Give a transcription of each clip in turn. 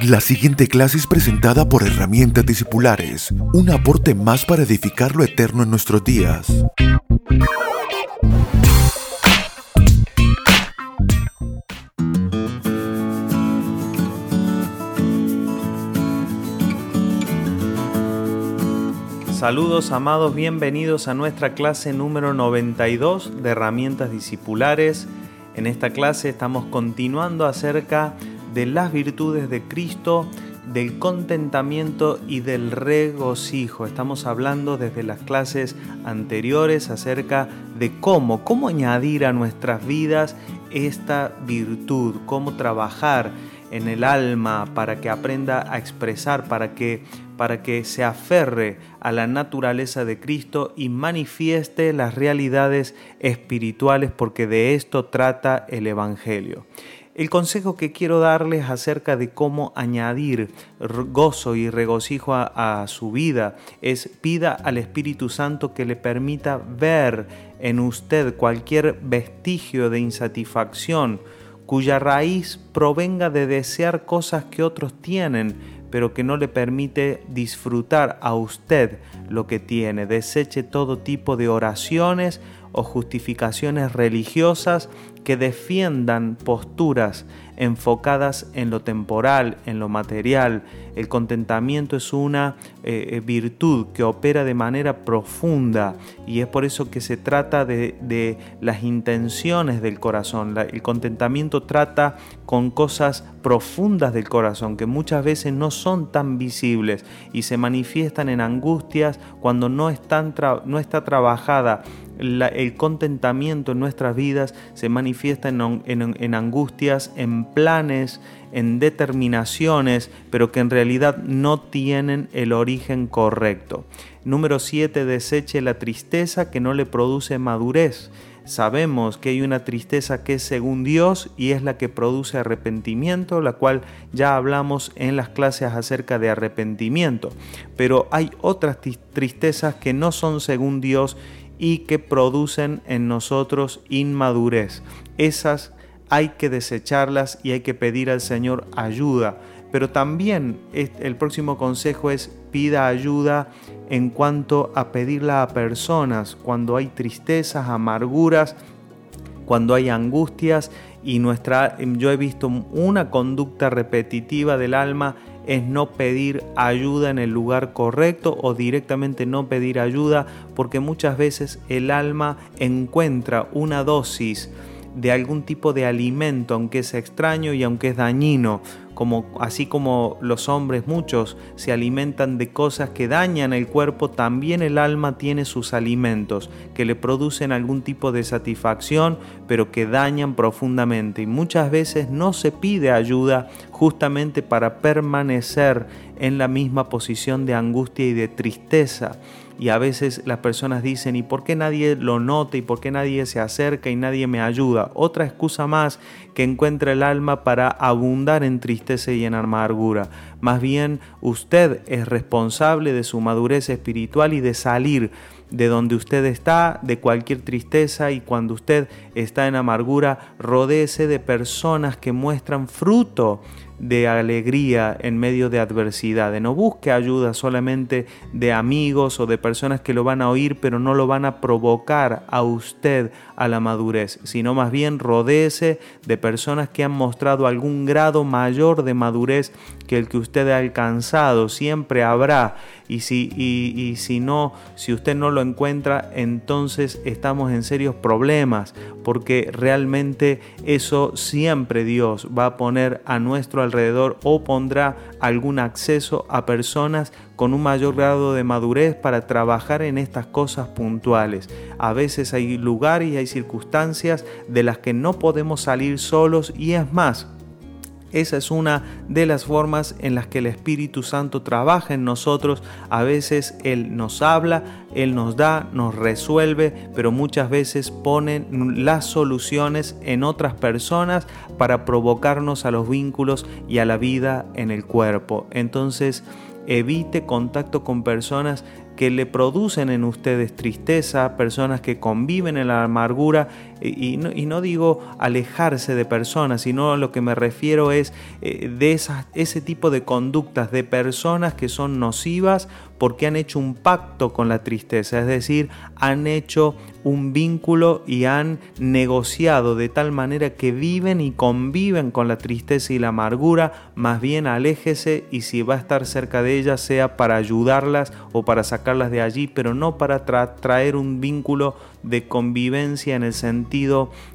La siguiente clase es presentada por Herramientas Discipulares, un aporte más para edificar lo eterno en nuestros días. Saludos amados, bienvenidos a nuestra clase número 92 de herramientas discipulares. En esta clase estamos continuando acerca las virtudes de Cristo, del contentamiento y del regocijo. Estamos hablando desde las clases anteriores acerca de cómo, cómo añadir a nuestras vidas esta virtud, cómo trabajar en el alma para que aprenda a expresar, para que para que se aferre a la naturaleza de Cristo y manifieste las realidades espirituales porque de esto trata el Evangelio. El consejo que quiero darles acerca de cómo añadir gozo y regocijo a, su vida es pida al Espíritu Santo que le permita ver en usted cualquier vestigio de insatisfacción cuya raíz provenga de desear cosas que otros tienen, pero que no le permite disfrutar a usted lo que tiene. Deseche todo tipo de oraciones o justificaciones religiosas que defiendan posturas enfocadas en lo temporal, en lo material. El contentamiento es una eh, eh, virtud que opera de manera profunda y es por eso que se trata de, las intenciones del corazón. el contentamiento trata con cosas profundas del corazón que muchas veces no son tan visibles y se manifiestan en angustias cuando no, están no está trabajada el contentamiento en nuestras vidas se manifiesta en, angustias, en planes, en determinaciones, pero que en realidad no tienen el origen correcto. Número 7. Deseche la tristeza que no le produce madurez. Sabemos que hay una tristeza que es según Dios y es la que produce arrepentimiento, la cual ya hablamos en las clases acerca de arrepentimiento. Pero hay otras tristezas que no son según Dios y que producen en nosotros inmadurez. Esas hay que desecharlas y hay que pedir al Señor ayuda. Pero también el próximo consejo es pida ayuda en cuanto a pedirla a personas cuando hay tristezas, amarguras, cuando hay angustias y nuestra yo he visto una conducta repetitiva del alma es no pedir ayuda en el lugar correcto o directamente no pedir ayuda porque muchas veces el alma encuentra una dosis de algún tipo de alimento, aunque es extraño y aunque es dañino, así como los hombres muchos se alimentan de cosas que dañan el cuerpo, también el alma tiene sus alimentos que le producen algún tipo de satisfacción, pero que dañan profundamente y muchas veces no se pide ayuda justamente para permanecer en la misma posición de angustia y de tristeza y a veces las personas dicen, ¿y por qué nadie lo nota? ¿Y por qué nadie se acerca y nadie me ayuda? Otra excusa más que encuentra el alma para abundar en tristeza y en amargura. Más bien, usted es responsable de su madurez espiritual y de salir de donde usted está, de cualquier tristeza y cuando usted está en amargura, rodéese de personas que muestran fruto de alegría en medio de adversidad. No busque ayuda solamente de amigos o de personas que lo van a oír, pero no lo van a provocar a usted a la madurez, sino más bien rodece de personas que han mostrado algún grado mayor de madurez que el que usted ha alcanzado. Siempre habrá. Y si, y si no, si usted no lo encuentra, entonces estamos en serios problemas, porque realmente eso siempre Dios va a poner a nuestro alrededor o pondrá algún acceso a personas con un mayor grado de madurez para trabajar en estas cosas puntuales. A veces hay lugares y hay circunstancias de las que no podemos salir solos y es más, esa es una de las formas en las que el Espíritu Santo trabaja en nosotros. A veces Él nos habla, Él nos da, nos resuelve, pero muchas veces pone las soluciones en otras personas para provocarnos a los vínculos y a la vida en el cuerpo. Entonces, evite contacto con personas que le producen en ustedes tristeza, personas que conviven en la amargura, y no, digo alejarse de personas, sino lo que me refiero es eh, de ese tipo de conductas de personas que son nocivas porque han hecho un pacto con la tristeza, es decir, han hecho un vínculo y han negociado de tal manera que viven y conviven con la tristeza y la amargura, más bien aléjese y si va a estar cerca de ellas sea para ayudarlas o para sacarlas de allí, pero no para traer un vínculo de convivencia en el sentido,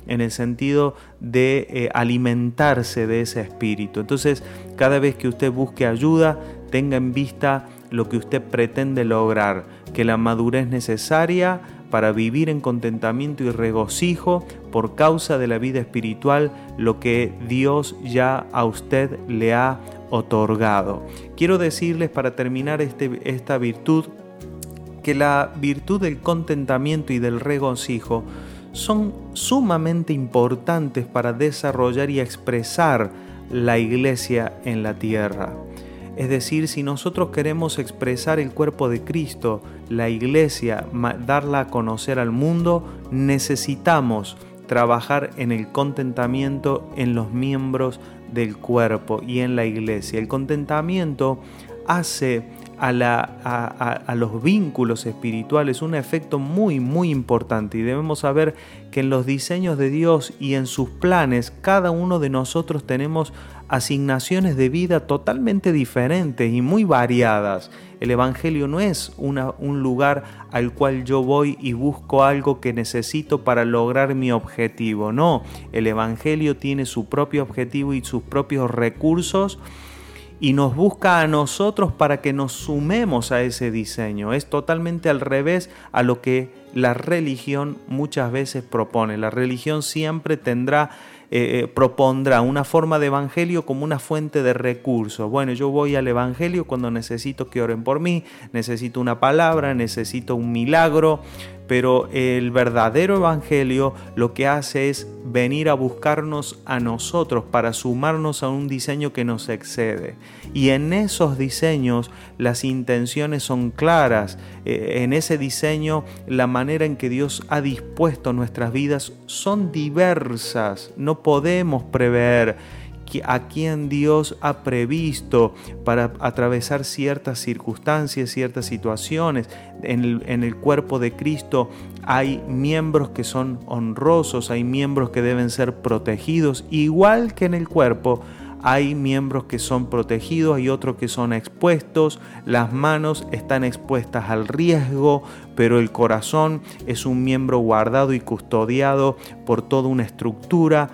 en el sentido de eh, alimentarse de ese espíritu. Entonces, cada vez que usted busque ayuda, tenga en vista lo que usted pretende lograr, que la madurez necesaria para vivir en contentamiento y regocijo por causa de la vida espiritual, lo que Dios ya a usted le ha otorgado. Quiero decirles para terminar este, esta virtud, que la virtud del contentamiento y del regocijo son sumamente importantes para desarrollar y expresar la iglesia en la tierra. Es decir, si nosotros queremos expresar el cuerpo de Cristo, la iglesia, darla a conocer al mundo, necesitamos trabajar en el contentamiento en los miembros del cuerpo y en la iglesia. El contentamiento hace a, los vínculos espirituales un efecto muy, muy importante y debemos saber que en los diseños de Dios y en sus planes, cada uno de nosotros tenemos asignaciones de vida totalmente diferentes y muy variadas. El Evangelio no es un lugar al cual yo voy y busco algo que necesito para lograr mi objetivo. No, el Evangelio tiene su propio objetivo y sus propios recursos y nos busca a nosotros para que nos sumemos a ese diseño. Es totalmente al revés a lo que la religión muchas veces propone. La religión siempre tendrá eh, eh, propondrá una forma de evangelio como una fuente de recursos. Bueno, yo voy al evangelio cuando necesito que oren por mí, necesito una palabra, necesito un milagro, pero el verdadero evangelio lo que hace es venir a buscarnos a nosotros para sumarnos a un diseño que nos excede. Y en esos diseños las intenciones son claras, eh, en ese diseño la manera en que Dios ha dispuesto nuestras vidas son diversas, no podemos prever a quien Dios ha previsto para atravesar ciertas circunstancias, ciertas situaciones. En el, en el, cuerpo de Cristo hay miembros que son honrosos, hay miembros que deben ser protegidos, igual que en el cuerpo. Hay miembros que son protegidos, hay otros que son expuestos, las manos están expuestas al riesgo, pero el corazón es un miembro guardado y custodiado por toda una estructura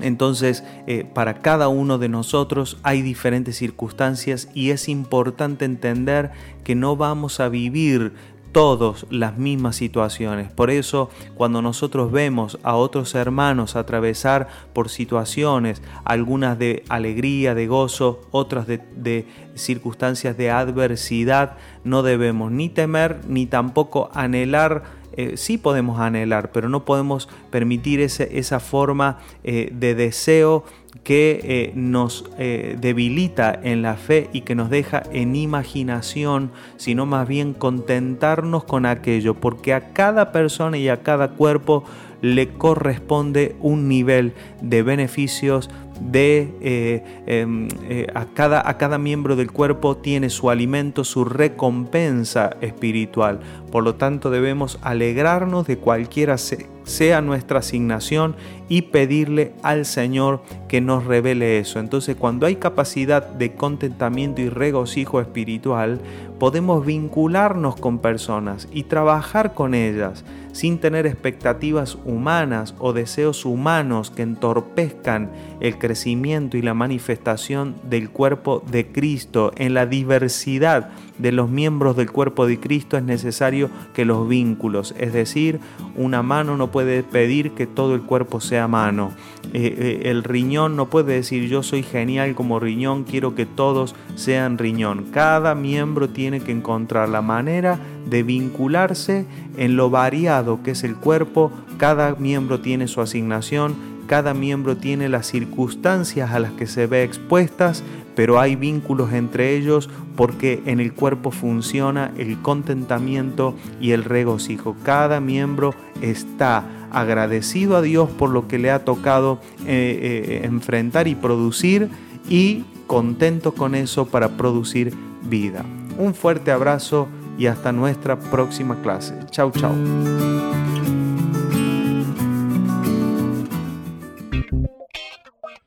entonces, eh, para cada uno de nosotros hay diferentes circunstancias y es importante entender que no vamos a vivir todos las mismas situaciones. Por eso, cuando nosotros vemos a otros hermanos atravesar por situaciones, algunas de alegría, de gozo, otras de, de, circunstancias de adversidad, no debemos ni temer ni tampoco anhelar eh, sí podemos anhelar, pero no podemos permitir esa forma eh, de deseo que eh, nos debilita en la fe y que nos deja en imaginación, sino más bien contentarnos con aquello, porque a cada persona y a cada cuerpo le corresponde un nivel de beneficios de eh, em, eh, a, cada, a cada miembro del cuerpo tiene su alimento, su recompensa espiritual. Por lo tanto debemos alegrarnos de cualquiera sea nuestra asignación y pedirle al Señor que nos revele eso. Entonces cuando hay capacidad de contentamiento y regocijo espiritual, podemos vincularnos con personas y trabajar con ellas sin tener expectativas humanas o deseos humanos que entorpezcan el crecimiento y la manifestación del cuerpo de Cristo. En la diversidad de los miembros del cuerpo de Cristo es necesario que los vínculos, es decir, una mano no puede pedir que todo el cuerpo sea mano. Eh, eh, el riñón no puede decir yo soy genial como riñón, quiero que todos sean riñón. Cada miembro tiene que encontrar la manera de vincularse en lo variado que es el cuerpo. Cada miembro tiene su asignación, cada miembro tiene las circunstancias a las que se ve expuestas, pero hay vínculos entre ellos porque en el cuerpo funciona el contentamiento y el regocijo. Cada miembro está agradecido a Dios por lo que le ha tocado eh, eh, enfrentar y producir y contento con eso para producir vida. Un fuerte abrazo y hasta nuestra próxima clase. Chau, chau.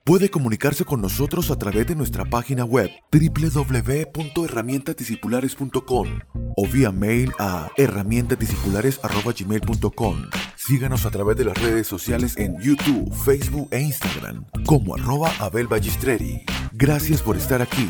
Puede comunicarse con nosotros a través de nuestra página web www.herramientadiscipulares.com o vía mail a herramientadiscipulares.gmail.com. Síganos a través de las redes sociales en YouTube, Facebook e Instagram como arroba Abel Gracias por estar aquí.